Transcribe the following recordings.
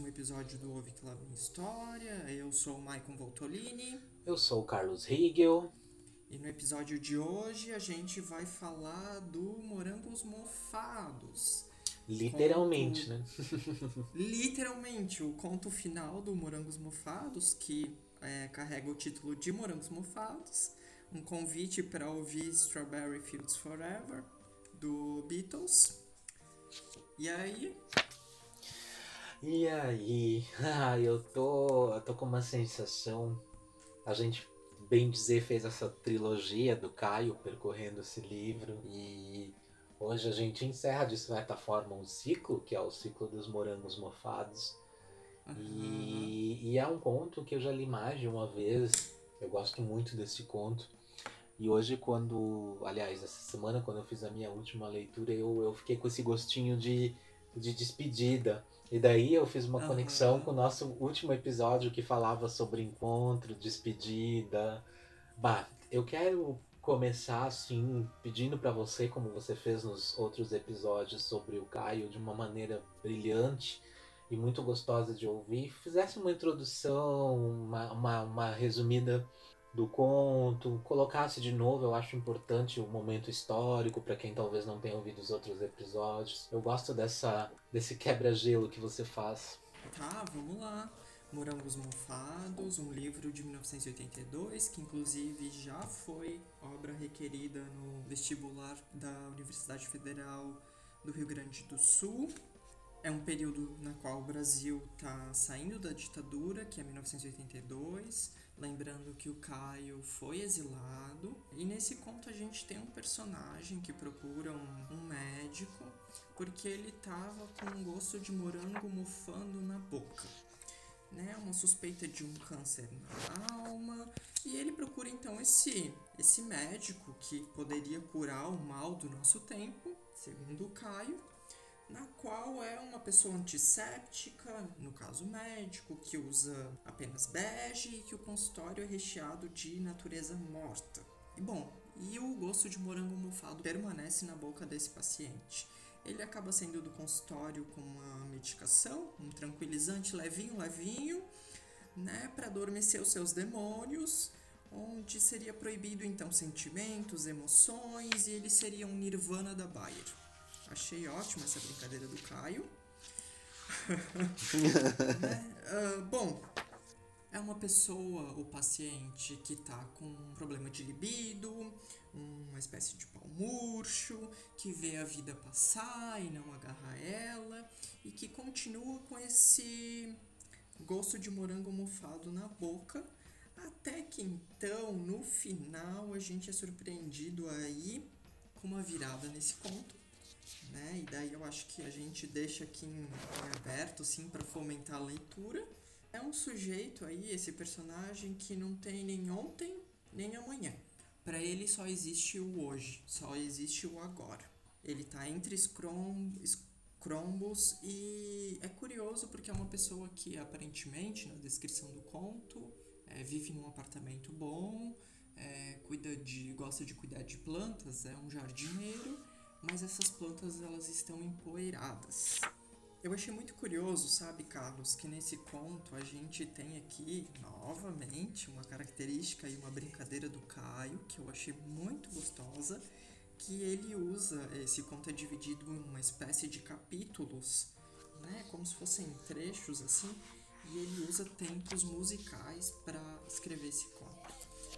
um episódio do Ouve Que Lá Vem História. Eu sou o Maicon Voltolini. Eu sou o Carlos Riegel. E no episódio de hoje a gente vai falar do Morangos Mofados. Literalmente, conto... né? Literalmente, o conto final do Morangos Mofados, que é, carrega o título de Morangos Mofados. Um convite para ouvir Strawberry Fields Forever, do Beatles. E aí, e aí? Ah, eu tô, eu tô com uma sensação. A gente, bem dizer, fez essa trilogia do Caio percorrendo esse livro e hoje a gente encerra de certa forma um ciclo, que é o ciclo dos morangos mofados. Uhum. E, e é um conto que eu já li mais de uma vez. Eu gosto muito desse conto. E hoje, quando. Aliás, essa semana, quando eu fiz a minha última leitura, eu, eu fiquei com esse gostinho de, de despedida. E daí eu fiz uma uhum. conexão com o nosso último episódio que falava sobre encontro, despedida. Bah, eu quero começar assim, pedindo para você, como você fez nos outros episódios sobre o Caio, de uma maneira brilhante e muito gostosa de ouvir, fizesse uma introdução, uma, uma, uma resumida do conto, colocasse de novo, eu acho importante o momento histórico para quem talvez não tenha ouvido os outros episódios. Eu gosto dessa desse quebra-gelo que você faz. Tá, vamos lá. Morangos Mofados, um livro de 1982, que inclusive já foi obra requerida no vestibular da Universidade Federal do Rio Grande do Sul. É um período na qual o Brasil está saindo da ditadura, que é 1982 Lembrando que o Caio foi exilado. E nesse conto a gente tem um personagem que procura um, um médico porque ele tava com um gosto de morango mofando na boca. Né, uma suspeita de um câncer na alma e ele procura então esse esse médico que poderia curar o mal do nosso tempo, segundo o Caio, na qual é uma pessoa antisséptica, no caso médico, que usa apenas bege e que o consultório é recheado de natureza morta. E bom, e o gosto de morango mofado permanece na boca desse paciente. Ele acaba saindo do consultório com uma medicação, um tranquilizante levinho, levinho, né, para adormecer os seus demônios, onde seria proibido então sentimentos, emoções e ele seria um nirvana da Bayer. Achei ótima essa brincadeira do Caio. né? uh, bom, é uma pessoa, o paciente, que está com um problema de libido, uma espécie de pau murcho, que vê a vida passar e não agarra ela, e que continua com esse gosto de morango mofado na boca, até que então, no final, a gente é surpreendido aí com uma virada nesse conto né? E daí eu acho que a gente deixa aqui em, em aberto, assim, para fomentar a leitura. É um sujeito aí, esse personagem, que não tem nem ontem nem amanhã. Para ele só existe o hoje, só existe o agora. Ele tá entre Scrom, e é curioso porque é uma pessoa que aparentemente, na descrição do conto, é, vive num apartamento bom, é, cuida de, gosta de cuidar de plantas, é um jardineiro mas essas plantas elas estão empoeiradas. Eu achei muito curioso, sabe, Carlos, que nesse conto a gente tem aqui novamente uma característica e uma brincadeira do Caio que eu achei muito gostosa, que ele usa esse conto é dividido em uma espécie de capítulos, né, como se fossem trechos assim, e ele usa tempos musicais para escrever esse conto.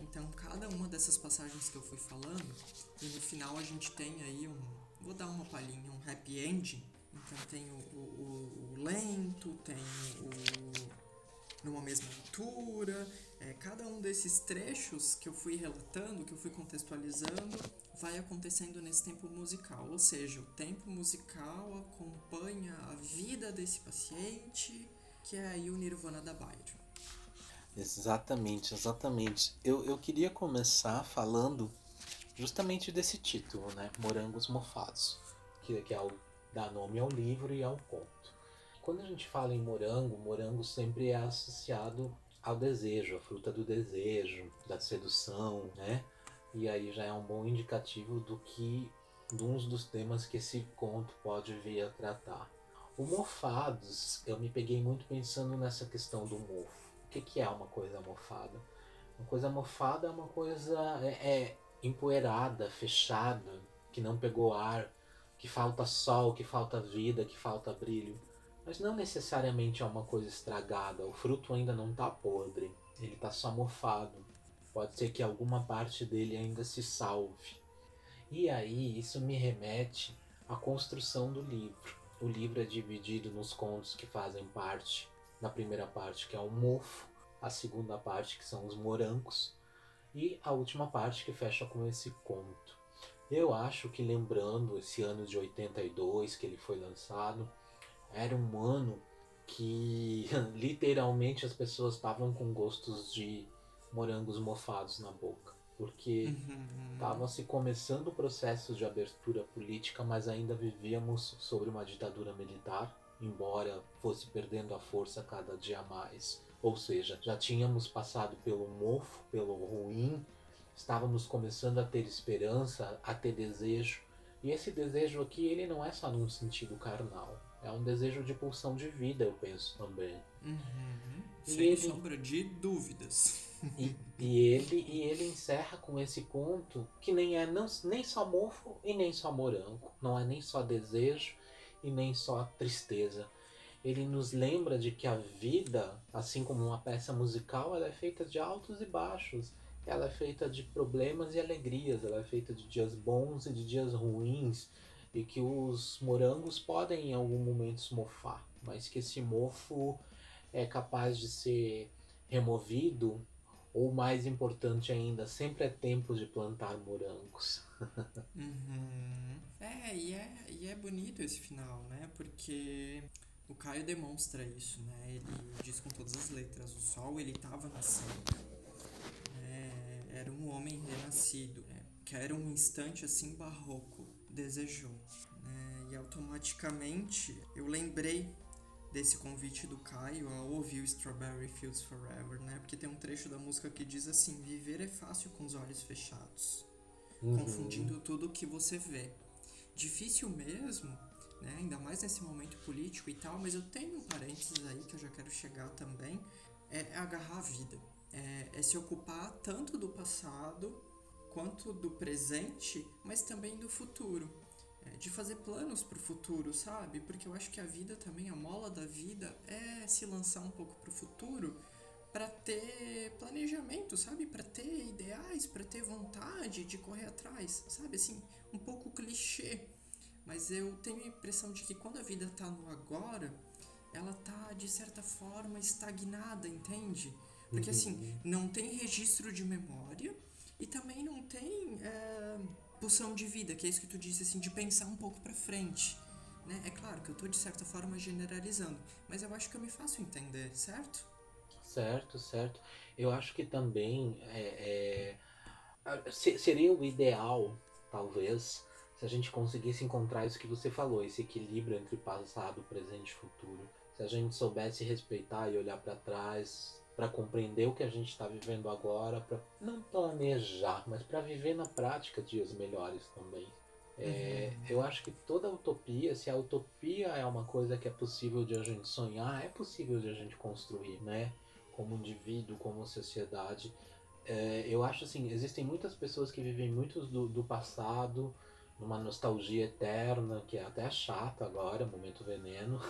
Então, cada uma dessas passagens que eu fui falando, e no final a gente tem aí um. Vou dar uma palhinha, um happy ending. Então, tem o, o, o lento, tem o. numa mesma altura. É, cada um desses trechos que eu fui relatando, que eu fui contextualizando, vai acontecendo nesse tempo musical. Ou seja, o tempo musical acompanha a vida desse paciente, que é aí o Nirvana da Bayer. Exatamente, exatamente. Eu, eu queria começar falando justamente desse título, né? Morangos Mofados, que, que é o, dá nome ao livro e ao conto. Quando a gente fala em morango, morango sempre é associado ao desejo, a fruta do desejo, da sedução, né? E aí já é um bom indicativo do que de uns dos temas que esse conto pode vir a tratar. O mofados, eu me peguei muito pensando nessa questão do mofo. Que, que é uma coisa mofada? Uma coisa mofada é uma coisa é, é empoeirada, fechada, que não pegou ar, que falta sol, que falta vida, que falta brilho. Mas não necessariamente é uma coisa estragada, o fruto ainda não está podre, ele está só mofado. Pode ser que alguma parte dele ainda se salve. E aí isso me remete à construção do livro. O livro é dividido nos contos que fazem parte da primeira parte, que é o mofo, a segunda parte, que são os morangos, e a última parte que fecha com esse conto. Eu acho que lembrando esse ano de 82 que ele foi lançado, era um ano que literalmente as pessoas estavam com gostos de morangos mofados na boca. Porque estava uhum. se começando o processo de abertura política, mas ainda vivíamos sobre uma ditadura militar, embora fosse perdendo a força cada dia mais. Ou seja, já tínhamos passado pelo mofo, pelo ruim, estávamos começando a ter esperança, a ter desejo. E esse desejo aqui, ele não é só num sentido carnal. É um desejo de pulsão de vida, eu penso também. Uhum. Sem ele... sombra de dúvidas. E, e, ele, e ele encerra com esse conto que nem é não, nem só mofo e nem só morango. Não é nem só desejo e nem só tristeza ele nos lembra de que a vida, assim como uma peça musical, ela é feita de altos e baixos. Ela é feita de problemas e alegrias, ela é feita de dias bons e de dias ruins, e que os morangos podem em algum momento se mofar, mas que esse mofo é capaz de ser removido, ou mais importante ainda, sempre é tempo de plantar morangos. uhum. É, e é, e é bonito esse final, né? Porque o Caio demonstra isso, né? Ele diz com todas as letras: o sol ele estava nascendo. É, era um homem renascido. É, que era um instante assim barroco. Desejou. Né? E automaticamente eu lembrei desse convite do Caio ao ouvir o Strawberry Fields Forever, né? Porque tem um trecho da música que diz assim: Viver é fácil com os olhos fechados, uhum. confundindo tudo o que você vê. Difícil mesmo né? ainda mais nesse momento político e tal, mas eu tenho um parênteses aí que eu já quero chegar também, é agarrar a vida. É, é se ocupar tanto do passado quanto do presente, mas também do futuro. É, de fazer planos para o futuro, sabe? Porque eu acho que a vida também, a mola da vida é se lançar um pouco para o futuro para ter planejamento, sabe? Para ter ideais, para ter vontade de correr atrás, sabe? Assim, um pouco clichê, mas eu tenho a impressão de que quando a vida está no agora, ela tá de certa forma estagnada, entende? Porque uhum. assim, não tem registro de memória e também não tem é, pulsão de vida, que é isso que tu disse, assim, de pensar um pouco para frente. Né? É claro que eu tô de certa forma generalizando, mas eu acho que eu me faço entender, certo? Certo, certo. Eu acho que também é, é, seria o ideal, talvez, se a gente conseguisse encontrar isso que você falou, esse equilíbrio entre passado, presente e futuro, se a gente soubesse respeitar e olhar para trás para compreender o que a gente está vivendo agora, para não planejar, mas para viver na prática dias melhores também. É, uhum. Eu acho que toda utopia, se a utopia é uma coisa que é possível de a gente sonhar, é possível de a gente construir, né? Como indivíduo, como sociedade. É, eu acho assim, existem muitas pessoas que vivem muito do, do passado, numa nostalgia eterna, que é até chato agora, momento veneno.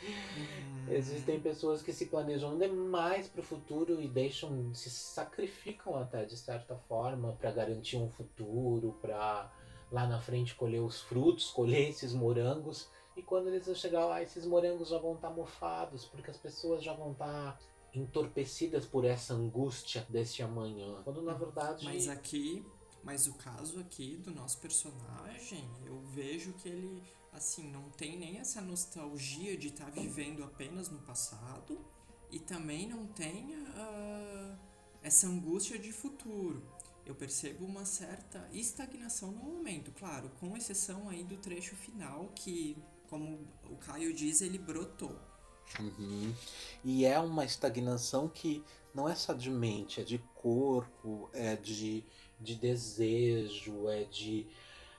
Uhum. Existem pessoas que se planejam demais para o futuro e deixam, se sacrificam até de certa forma para garantir um futuro, para lá na frente colher os frutos, colher esses morangos. E quando eles vão chegar lá, esses morangos já vão estar tá mofados, porque as pessoas já vão estar tá entorpecidas por essa angústia desse amanhã. Quando na verdade. Mas aqui mas o caso aqui do nosso personagem, eu vejo que ele, assim, não tem nem essa nostalgia de estar tá vivendo apenas no passado e também não tem uh, essa angústia de futuro. Eu percebo uma certa estagnação no momento, claro, com exceção aí do trecho final que, como o Caio diz, ele brotou. Uhum. E é uma estagnação que não é só de mente, é de corpo, é de de desejo, é de.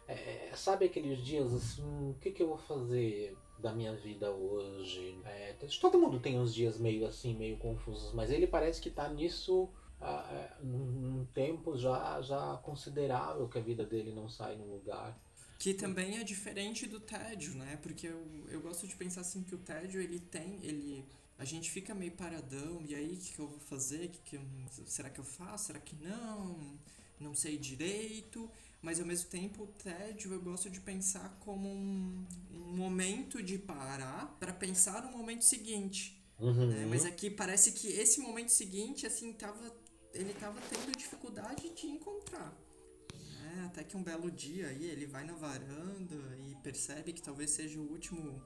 É, sabe aqueles dias assim, o que, que eu vou fazer? da minha vida hoje. É, todo mundo tem uns dias meio assim, meio confusos, mas ele parece que tá nisso há um tempo já, já considerável que a vida dele não sai no lugar. Que também é diferente do tédio, né? Porque eu, eu gosto de pensar assim que o tédio ele tem, ele a gente fica meio paradão, e aí o que, que eu vou fazer? Que que será que eu faço? Será que não? Não sei direito. Mas ao mesmo tempo, o tédio eu gosto de pensar como um, um momento de parar para pensar no momento seguinte. Uhum. Né? Mas aqui parece que esse momento seguinte, assim, tava, ele tava tendo dificuldade de encontrar. Né? Até que um belo dia aí ele vai na varanda e percebe que talvez seja o último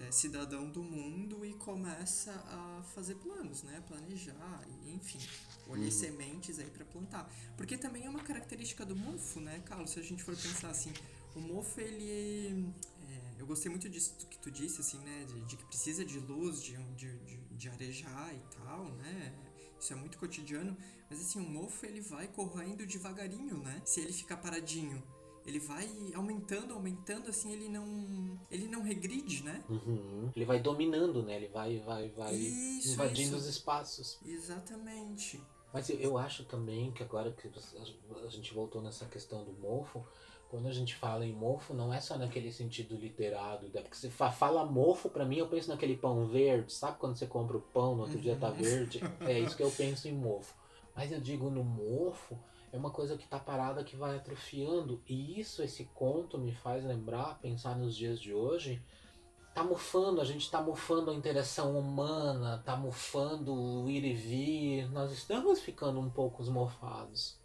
é, cidadão do mundo e começa a fazer planos, né? Planejar, e, enfim, colher uhum. sementes aí para plantar. Porque também é uma característica do mofo, né, Carlos? Se a gente for pensar assim, o mofo ele é, eu gostei muito disso que tu disse, assim, né? De, de que precisa de luz, de, de, de, de, arejar e tal, né? Isso é muito cotidiano. Mas assim, o mofo ele vai correndo devagarinho, né? Se ele ficar paradinho ele vai aumentando, aumentando, assim, ele não. Ele não regride, né? Uhum. Ele vai dominando, né? Ele vai, vai, vai isso, invadindo isso. os espaços. Exatamente. Mas eu, eu acho também que agora que a gente voltou nessa questão do mofo, quando a gente fala em mofo, não é só naquele sentido literado, porque você fala mofo, para mim eu penso naquele pão verde, sabe quando você compra o pão, no outro uhum. dia tá uhum. verde? É isso que eu penso em mofo. Mas eu digo no mofo, é uma coisa que está parada que vai atrofiando. E isso, esse conto me faz lembrar, pensar nos dias de hoje, tá mufando, a gente está mufando a interação humana, tá mufando o ir e vir, nós estamos ficando um pouco mofados.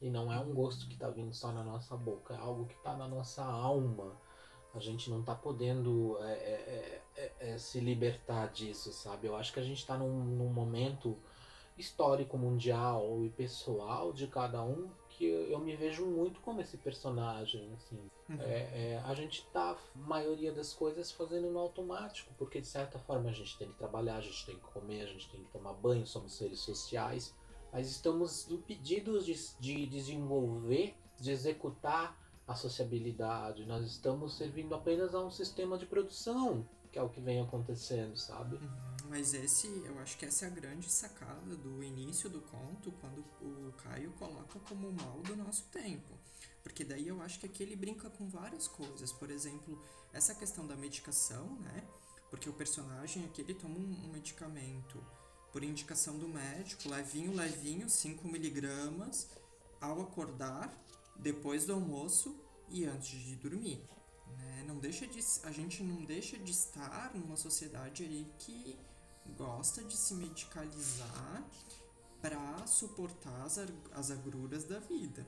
E não é um gosto que está vindo só na nossa boca, é algo que está na nossa alma. A gente não está podendo é, é, é, é, se libertar disso, sabe? Eu acho que a gente está num, num momento histórico mundial e pessoal de cada um que eu me vejo muito como esse personagem assim uhum. é, é, a gente tá a maioria das coisas fazendo no automático porque de certa forma a gente tem que trabalhar a gente tem que comer a gente tem que tomar banho somos seres sociais mas estamos impedidos de, de desenvolver de executar a sociabilidade nós estamos servindo apenas a um sistema de produção que é o que vem acontecendo sabe uhum. Mas esse, eu acho que essa é a grande sacada do início do conto, quando o Caio coloca como mal do nosso tempo. Porque daí eu acho que aqui ele brinca com várias coisas. Por exemplo, essa questão da medicação, né? Porque o personagem aqui ele toma um medicamento por indicação do médico, levinho, levinho, 5 miligramas, ao acordar, depois do almoço e antes de dormir. Né? Não deixa de, a gente não deixa de estar numa sociedade aí que gosta de se medicalizar para suportar as, as agruras da vida.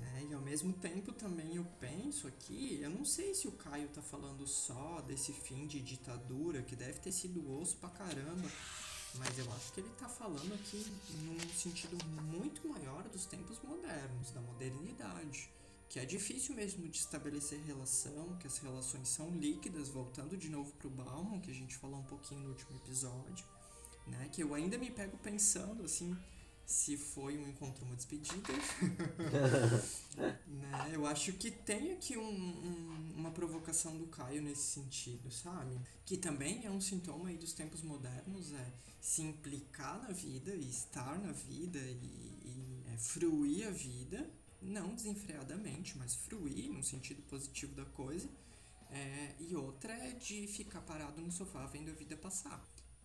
Né? E ao mesmo tempo também eu penso aqui, eu não sei se o Caio tá falando só desse fim de ditadura, que deve ter sido osso pra caramba, mas eu acho que ele tá falando aqui num sentido muito maior dos tempos modernos, da modernidade. Que é difícil mesmo de estabelecer relação, que as relações são líquidas, voltando de novo pro Bauman, que a gente falou um pouquinho no último episódio né? Que eu ainda me pego pensando, assim, se foi um encontro, uma despedida. né? Eu acho que tem aqui um, um, uma provocação do Caio nesse sentido, sabe? Que também é um sintoma aí dos tempos modernos, é se implicar na vida e estar na vida e, e é, fruir a vida, não desenfreadamente, mas fruir no sentido positivo da coisa. É, e outra é de ficar parado no sofá vendo a vida passar.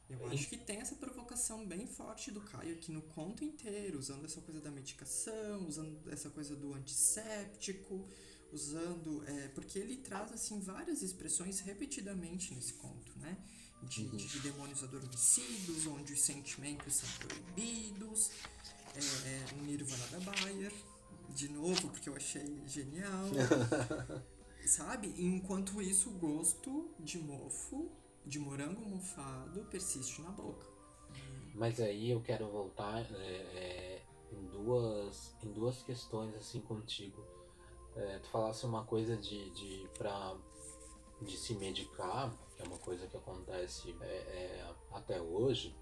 Eu acho que tem essa provocação bem forte do Caio aqui no conto inteiro, usando essa coisa da medicação, usando essa coisa do antisséptico, usando. É, porque ele traz assim várias expressões repetidamente nesse conto, né? De, uhum. de demônios adormecidos, onde os sentimentos são proibidos, é, o Nirvana da Bayer, de novo, porque eu achei genial. Sabe? Enquanto isso, o gosto de mofo de morango mofado persiste na boca. Mas aí eu quero voltar é, é, em, duas, em duas questões assim contigo. É, tu falasse uma coisa de, de, pra, de se medicar, que é uma coisa que acontece é, é, até hoje,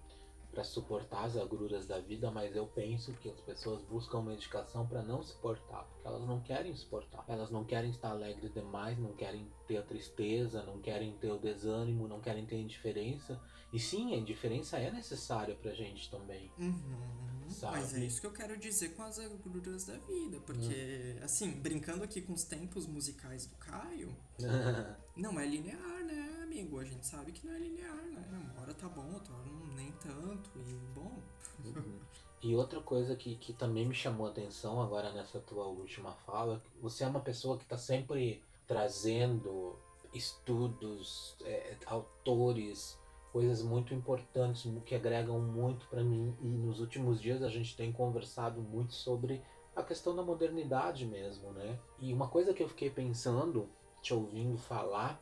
para suportar as agruras da vida, mas eu penso que as pessoas buscam medicação para não suportar, porque elas não querem suportar. Elas não querem estar alegres demais, não querem ter a tristeza, não querem ter o desânimo, não querem ter a indiferença. E sim, a indiferença é necessária pra gente também. Uhum, mas é isso que eu quero dizer com as agruras da vida, porque, uhum. assim, brincando aqui com os tempos musicais do Caio, não é linear, né, amigo? A gente sabe que não é linear, né? Uma hora tá bom, outra hora nem tanto, e bom. Uhum. E outra coisa que, que também me chamou a atenção agora nessa tua última fala, você é uma pessoa que está sempre trazendo estudos, é, autores, coisas muito importantes que agregam muito para mim. E nos últimos dias a gente tem conversado muito sobre a questão da modernidade mesmo, né? E uma coisa que eu fiquei pensando, te ouvindo falar,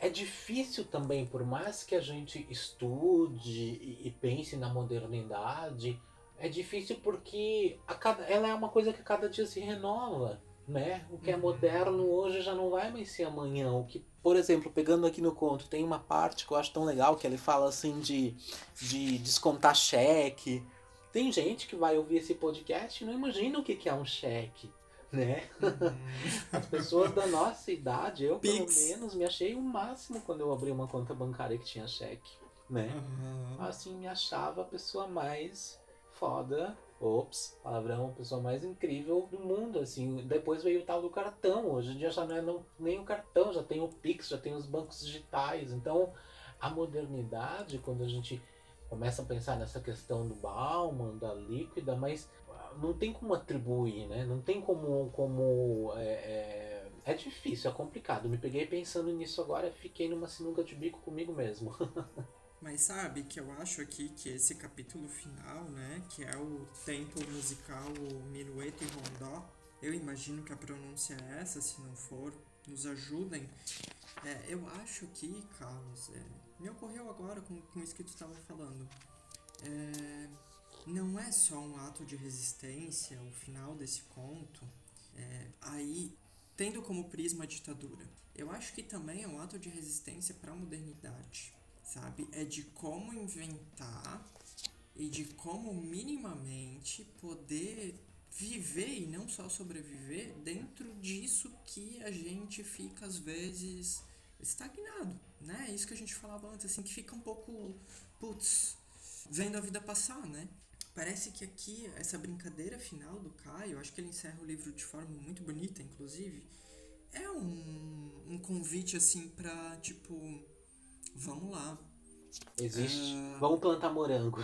é difícil também, por mais que a gente estude e, e pense na modernidade, é difícil porque a cada, ela é uma coisa que cada dia se renova né? O que é uhum. moderno hoje já não vai mais ser amanhã. O que, por exemplo, pegando aqui no conto, tem uma parte que eu acho tão legal que ele fala assim de, de descontar cheque. Tem gente que vai ouvir esse podcast e não imagina o que é um cheque, né? Uhum. As pessoas da nossa idade, eu Pix. pelo menos me achei o máximo quando eu abri uma conta bancária que tinha cheque, né? Uhum. Assim, me achava a pessoa mais foda Ops, palavrão, a pessoa mais incrível do mundo, assim. Depois veio o tal do cartão. Hoje em dia já não é não, nem o cartão, já tem o Pix, já tem os bancos digitais. Então, a modernidade, quando a gente começa a pensar nessa questão do Bauman, da líquida, mas não tem como atribuir, né? Não tem como. como é, é, é difícil, é complicado. Me peguei pensando nisso agora, fiquei numa sinuca de bico comigo mesmo. Mas sabe que eu acho aqui que esse capítulo final, né, que é o tempo musical Minueto e Rondó, eu imagino que a pronúncia é essa, se não for, nos ajudem. É, eu acho que, Carlos, é, me ocorreu agora com, com isso que tu estava falando. É, não é só um ato de resistência, o final desse conto, é, aí tendo como prisma a ditadura. Eu acho que também é um ato de resistência para a modernidade sabe? É de como inventar e de como minimamente poder viver e não só sobreviver dentro disso que a gente fica às vezes estagnado, né? É isso que a gente falava antes, assim, que fica um pouco, putz, vendo a vida passar, né? Parece que aqui, essa brincadeira final do Caio, acho que ele encerra o livro de forma muito bonita, inclusive, é um, um convite, assim, pra, tipo, Vamos lá. Existe. Uh... Vamos plantar morango.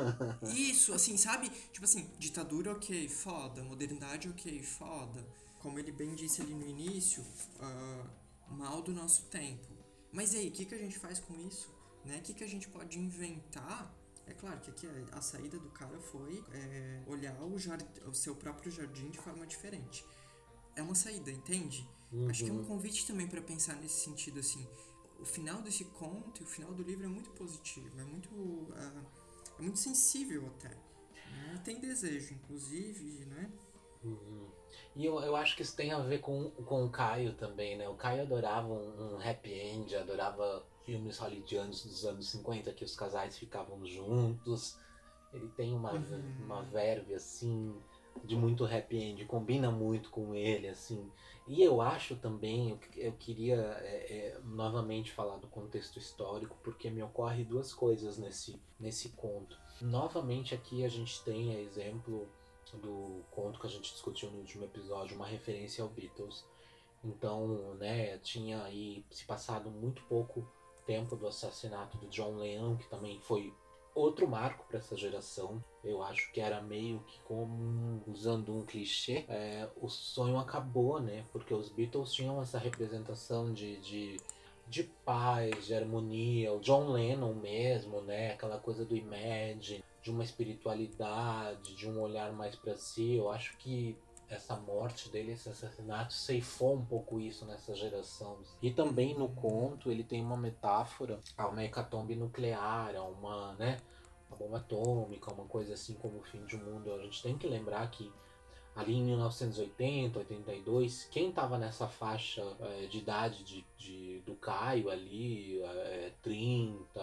Isso, assim, sabe? Tipo assim, ditadura, ok, foda. Modernidade, ok, foda. Como ele bem disse ali no início, uh, mal do nosso tempo. Mas aí, o que, que a gente faz com isso? Né? O que, que a gente pode inventar? É claro que aqui a, a saída do cara foi é, olhar o, jard... o seu próprio jardim de forma diferente. É uma saída, entende? Uhum. Acho que é um uhum. convite também para pensar nesse sentido, assim o final desse conto e o final do livro é muito positivo, é muito, uh, é muito sensível até. Né? Tem desejo, inclusive, né? Uhum. E eu, eu acho que isso tem a ver com, com o Caio também, né? O Caio adorava um, um happy end, adorava filmes hollywoodianos dos anos 50 que os casais ficavam juntos. Ele tem uma, uhum. uma verve assim de muito happy end, combina muito com ele, assim. E eu acho também, eu, eu queria é, é, novamente falar do contexto histórico, porque me ocorre duas coisas nesse, nesse conto. Novamente aqui a gente tem a exemplo do conto que a gente discutiu no último episódio, uma referência ao Beatles. Então, né, tinha aí se passado muito pouco tempo do assassinato do John Lennon, que também foi outro marco para essa geração. Eu acho que era meio que como usando um clichê, é, o sonho acabou, né? Porque os Beatles tinham essa representação de, de, de paz, de harmonia. O John Lennon mesmo, né? Aquela coisa do Imagine, de uma espiritualidade, de um olhar mais para si. Eu acho que essa morte dele, esse assassinato, ceifou um pouco isso nessa geração. E também no conto ele tem uma metáfora a uma hecatombe nuclear, a uma, né, uma bomba atômica, uma coisa assim como o fim de um mundo. A gente tem que lembrar que ali em 1980, 82, quem estava nessa faixa é, de idade de, de, do Caio ali, é, 30,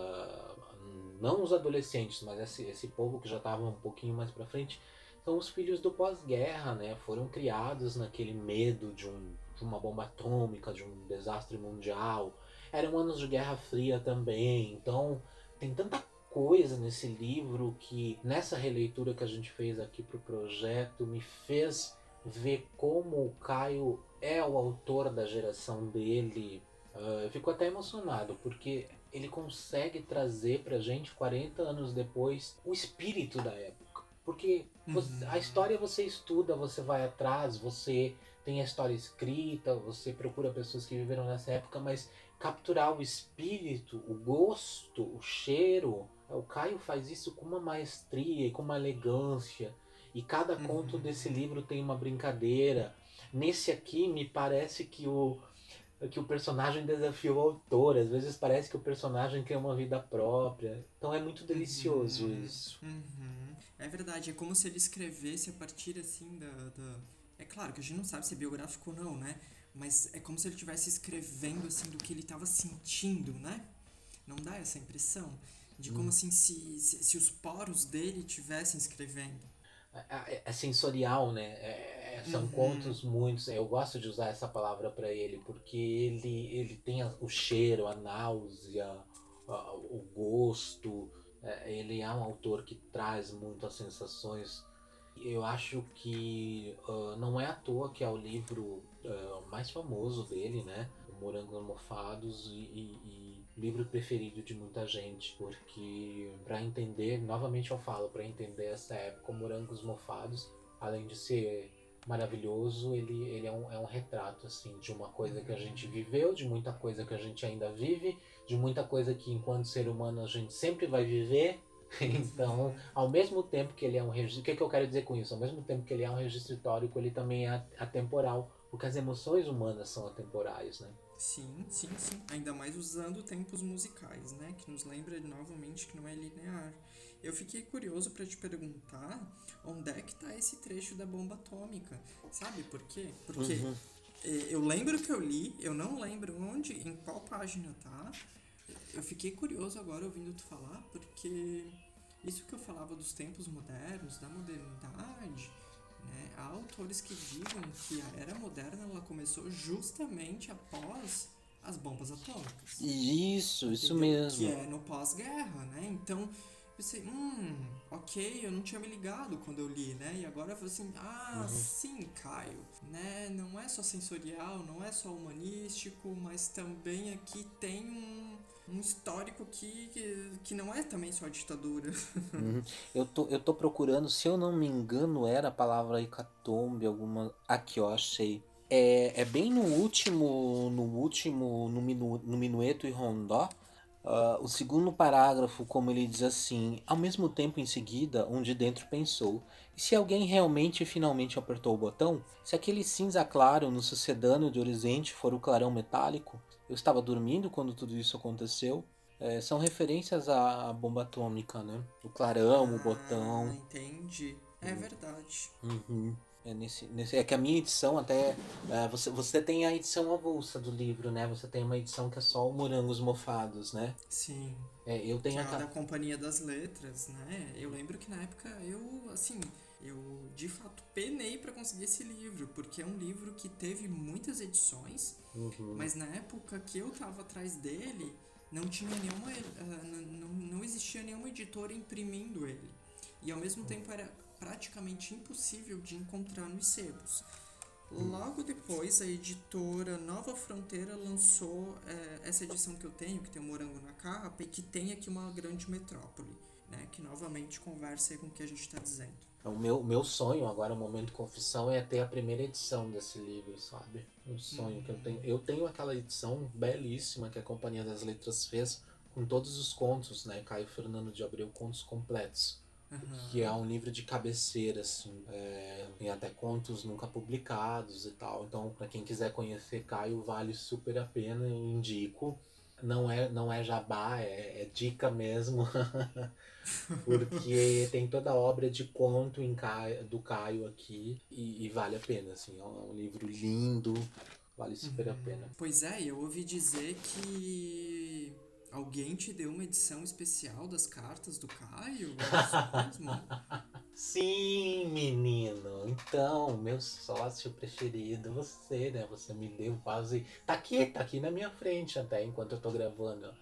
não os adolescentes, mas esse, esse povo que já estava um pouquinho mais para frente, são os filhos do pós-guerra, né? Foram criados naquele medo de, um, de uma bomba atômica, de um desastre mundial. Eram anos de Guerra Fria também, então tem tanta coisa nesse livro que nessa releitura que a gente fez aqui pro projeto me fez ver como o Caio é o autor da geração dele. Uh, eu fico até emocionado porque ele consegue trazer pra gente 40 anos depois o espírito da época. Porque você, a uhum. história você estuda, você vai atrás, você tem a história escrita, você procura pessoas que viveram nessa época, mas capturar o espírito, o gosto, o cheiro, o Caio faz isso com uma maestria e com uma elegância. E cada uhum. conto desse livro tem uma brincadeira. Nesse aqui, me parece que o, que o personagem desafiou o autor. Às vezes parece que o personagem tem uma vida própria. Então é muito delicioso uhum. isso. Uhum. É verdade, é como se ele escrevesse a partir assim da, da. É claro que a gente não sabe se é biográfico ou não, né? Mas é como se ele estivesse escrevendo assim do que ele estava sentindo, né? Não dá essa impressão? De como hum. assim se, se, se, os poros dele tivessem escrevendo. É, é, é sensorial, né? É, é são uhum. contos muitos. Eu gosto de usar essa palavra para ele porque ele, ele tem o cheiro, a náusea, o gosto. É, ele é um autor que traz muito as sensações. Eu acho que uh, não é à toa que é o livro uh, mais famoso dele, né? Morangos Mofados e, e, e livro preferido de muita gente, porque para entender, novamente eu falo, para entender essa época, Morangos Mofados, além de ser maravilhoso, ele, ele é, um, é um retrato assim de uma coisa que a gente viveu, de muita coisa que a gente ainda vive, de muita coisa que enquanto ser humano a gente sempre vai viver. Então, ao mesmo tempo que ele é um registro, o que, é que eu quero dizer com isso? Ao mesmo tempo que ele é um registro histórico, ele também é atemporal, porque as emoções humanas são atemporais, né? Sim, sim, sim. Ainda mais usando tempos musicais, né? Que nos lembra novamente que não é linear. Eu fiquei curioso para te perguntar onde é que tá esse trecho da bomba atômica. Sabe por quê? Porque uhum. Eh, eu lembro que eu li, eu não lembro onde, em qual página tá. Eu fiquei curioso agora ouvindo tu falar, porque isso que eu falava dos tempos modernos, da modernidade, né? Há autores que digam que a era moderna ela começou justamente após as bombas atômicas. Isso, isso mesmo. Que é no pós-guerra, né? Então, pensei, hum, ok, eu não tinha me ligado quando eu li, né? E agora eu falei assim, ah, uhum. sim, Caio, né? Não é só sensorial, não é só humanístico, mas também aqui tem um um histórico que, que, que não é também só ditadura. Uhum. Eu, tô, eu tô procurando, se eu não me engano, era a palavra hecatombe, alguma. Aqui, ó, achei. É, é bem no último, no último, no, minu, no minueto e rondó, uh, o segundo parágrafo, como ele diz assim, ao mesmo tempo em seguida, um de dentro pensou, e se alguém realmente finalmente apertou o botão? Se aquele cinza claro no sucedâneo de horizonte for o clarão metálico? Eu estava dormindo quando tudo isso aconteceu. É, são referências à bomba atômica, né? O clarão, ah, o botão. Entendi. É uhum. verdade. Uhum. É, nesse, nesse, é que a minha edição até. É, você, você tem a edição avulsa do livro, né? Você tem uma edição que é só o Morangos Mofados, né? Sim. É, eu tenho que a. da Companhia das Letras, né? Eu lembro que na época eu, assim, eu de fato penei para conseguir esse livro, porque é um livro que teve muitas edições, uhum. mas na época que eu tava atrás dele, não tinha nenhuma. Uh, não, não existia nenhuma editora imprimindo ele. E ao mesmo tempo era praticamente impossível de encontrar nos sebos. Logo depois, a editora Nova Fronteira lançou é, essa edição que eu tenho, que tem o Morango na capa, e que tem aqui uma grande metrópole, né, que novamente conversa com o que a gente está dizendo. O meu, meu sonho, agora o momento confissão, é ter a primeira edição desse livro, sabe? Um sonho uhum. que eu tenho. Eu tenho aquela edição belíssima que a Companhia das Letras fez, com todos os contos, né? Caio Fernando de Abreu, contos completos. Uhum. Que é um livro de cabeceira, assim. É, tem até contos nunca publicados e tal. Então, para quem quiser conhecer Caio, vale super a pena, eu indico. não é, não é jabá, é, é dica mesmo. Porque tem toda a obra de conto em Caio, do Caio aqui e, e, vale a pena, assim. É um livro lindo, vale super uhum. a pena. Pois é, eu ouvi dizer que alguém te deu uma edição especial das cartas do Caio? É isso mesmo? Sim, menino. Então, meu sócio preferido, você, né? Você me deu quase. Tá aqui, tá aqui na minha frente até enquanto eu tô gravando.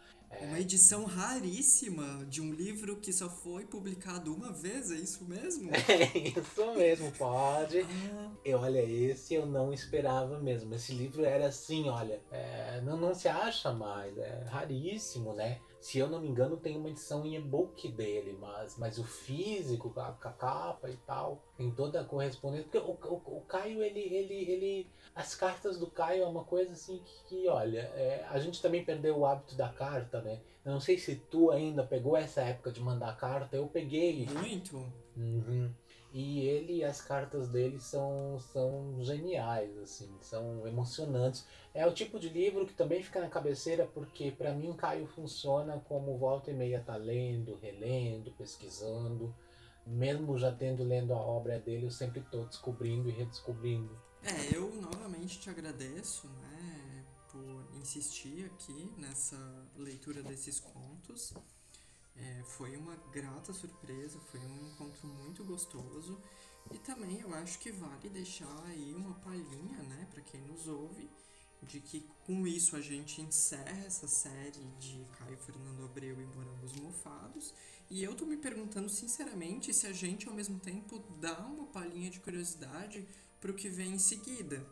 Uma edição raríssima de um livro que só foi publicado uma vez, é isso mesmo? É isso mesmo, pode. Ah. E olha, esse eu não esperava mesmo. Esse livro era assim, olha, é, não, não se acha mais, é raríssimo, né? Se eu não me engano, tem uma edição em e-book dele, mas, mas o físico, a, a capa e tal, tem toda a correspondência. Porque o, o, o Caio, ele, ele, ele as cartas do Caio é uma coisa assim que, que olha, é, a gente também perdeu o hábito da carta, né? Eu não sei se tu ainda pegou essa época de mandar carta, eu peguei. Muito. Uhum. E ele e as cartas dele são, são geniais, assim, são emocionantes. É o tipo de livro que também fica na cabeceira, porque para mim o Caio funciona como volta e meia tá lendo, relendo, pesquisando. Mesmo já tendo lendo a obra dele, eu sempre estou descobrindo e redescobrindo é, eu novamente te agradeço, né, por insistir aqui nessa leitura desses contos. É, foi uma grata surpresa, foi um encontro muito gostoso e também eu acho que vale deixar aí uma palhinha, né, para quem nos ouve, de que com isso a gente encerra essa série de Caio Fernando Abreu e Morangos Mofados. E eu tô me perguntando sinceramente se a gente ao mesmo tempo dá uma palhinha de curiosidade para o que vem em seguida,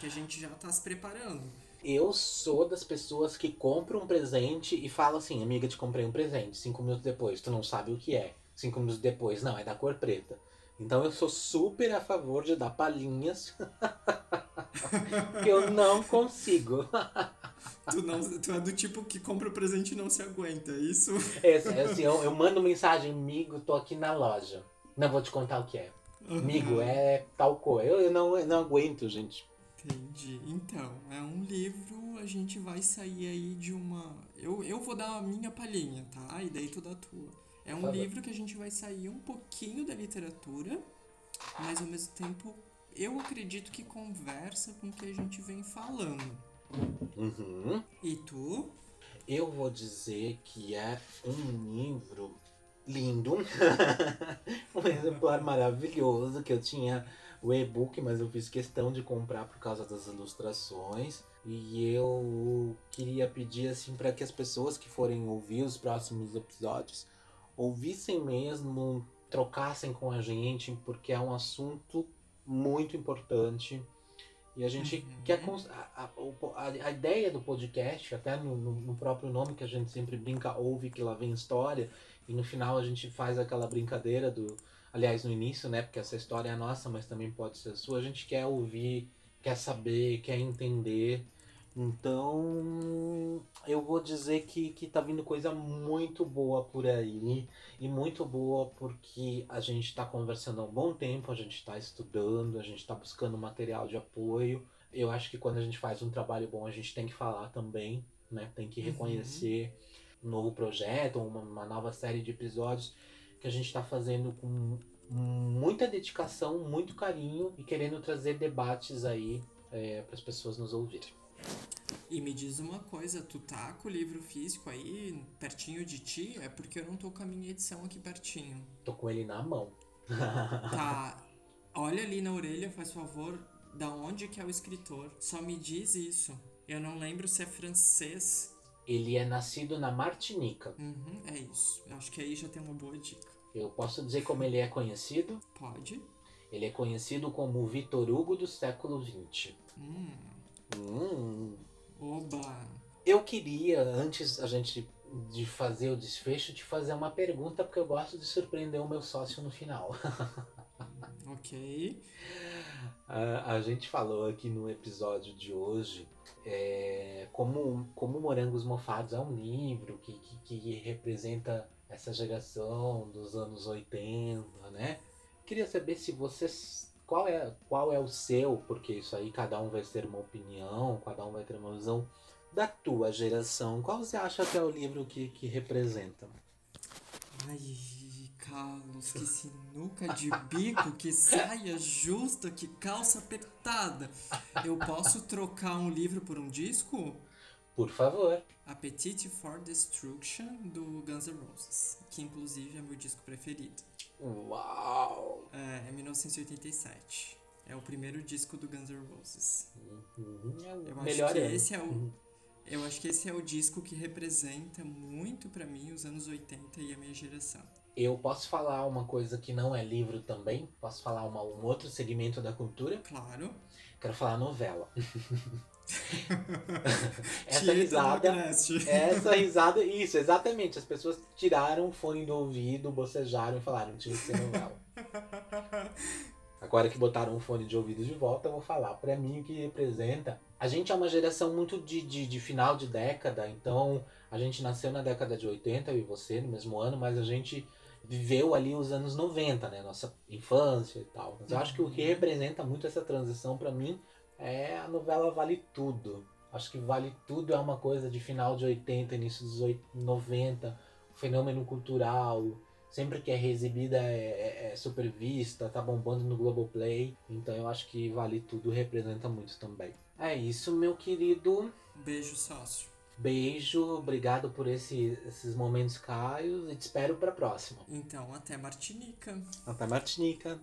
que a gente já está se preparando. Eu sou das pessoas que compram um presente e fala assim, amiga, te comprei um presente. Cinco minutos depois, tu não sabe o que é. Cinco minutos depois, não, é da cor preta. Então eu sou super a favor de dar palhinhas que eu não consigo. tu, não, tu é do tipo que compra o presente e não se aguenta, é isso? É, é assim, eu, eu mando mensagem, amigo, tô aqui na loja. Não vou te contar o que é. Amigo, é tal coisa. Eu, eu, não, eu não aguento, gente. Entendi. Então, é um livro, a gente vai sair aí de uma. Eu, eu vou dar a minha palhinha, tá? E daí tu dá a tua. É um livro que a gente vai sair um pouquinho da literatura, mas ao mesmo tempo eu acredito que conversa com o que a gente vem falando. Uhum. E tu? Eu vou dizer que é um livro lindo. um exemplar maravilhoso que eu tinha o e-book, mas eu fiz questão de comprar por causa das ilustrações. E eu queria pedir assim para que as pessoas que forem ouvir os próximos episódios ouvissem mesmo, trocassem com a gente, porque é um assunto muito importante. E a gente uhum. quer. A, a, a, ideia do podcast, até no, no, próprio nome que a gente sempre brinca, ouve que lá vem história, e no final a gente faz aquela brincadeira do. Aliás, no início, né? Porque essa história é nossa, mas também pode ser sua. A gente quer ouvir, quer saber, quer entender. Então, eu vou dizer que, que tá vindo coisa muito boa por aí. E muito boa porque a gente está conversando há um bom tempo, a gente está estudando, a gente está buscando material de apoio. Eu acho que quando a gente faz um trabalho bom, a gente tem que falar também, né? Tem que uhum. reconhecer. Uhum um novo projeto, uma, uma nova série de episódios que a gente está fazendo com muita dedicação, muito carinho e querendo trazer debates aí é, para as pessoas nos ouvirem. E me diz uma coisa, tu tá com o livro físico aí pertinho de ti? É porque eu não tô com a minha edição aqui pertinho. Tô com ele na mão. tá. Olha ali na orelha, faz favor, da onde que é o escritor. Só me diz isso. Eu não lembro se é francês ele é nascido na Martinica. Uhum, é isso. Eu acho que aí já tem uma boa dica. Eu posso dizer como ele é conhecido? Pode. Ele é conhecido como Vitor Hugo do século XX. Hum. Hum. Oba! Eu queria, antes a gente de fazer o desfecho, te fazer uma pergunta, porque eu gosto de surpreender o meu sócio no final. ok. A, a gente falou aqui no episódio de hoje é, como, como Morangos Mofados é um livro que, que, que, representa essa geração dos anos 80, né? Queria saber se vocês. Qual é, qual é o seu, porque isso aí cada um vai ter uma opinião, cada um vai ter uma visão. da tua geração, qual você acha que é o livro que, que representa? Ai, Carlos, que sinuca de bico, que saia justa, que calça apertada. Eu posso trocar um livro por um disco? Por favor. Appetite for Destruction, do Guns N' Roses, que inclusive é meu disco preferido. Uau! É, é 1987. É o primeiro disco do Guns N' Roses. Uhum, Eu acho melhor que ano. esse é o Uhum. eu acho que esse é o disco que representa muito pra mim os anos 80 e a minha geração. Eu posso falar uma coisa que não é livro também? Posso falar uma, um outro segmento da cultura? Claro. Quero falar novela. essa risada. Essa risada, isso, exatamente. As pessoas tiraram o fone do ouvido, bocejaram e falaram, tinha que ser novela. Agora que botaram o fone de ouvido de volta, eu vou falar. Pra mim, o que representa. A gente é uma geração muito de, de, de final de década, então a gente nasceu na década de 80, eu e você, no mesmo ano, mas a gente viveu ali os anos 90, né? Nossa infância e tal. Mas eu acho que o que representa muito essa transição pra mim é a novela Vale Tudo. Acho que Vale Tudo é uma coisa de final de 80, início dos 80, 90, um fenômeno cultural. Sempre que é reexibida é, é, é super vista, tá bombando no Globoplay. Então eu acho que Vale Tudo representa muito também. É isso, meu querido. Beijo, sócio. Beijo, obrigado por esse, esses momentos, Caio, e te espero pra próxima. Então, até Martinica. Até Martinica.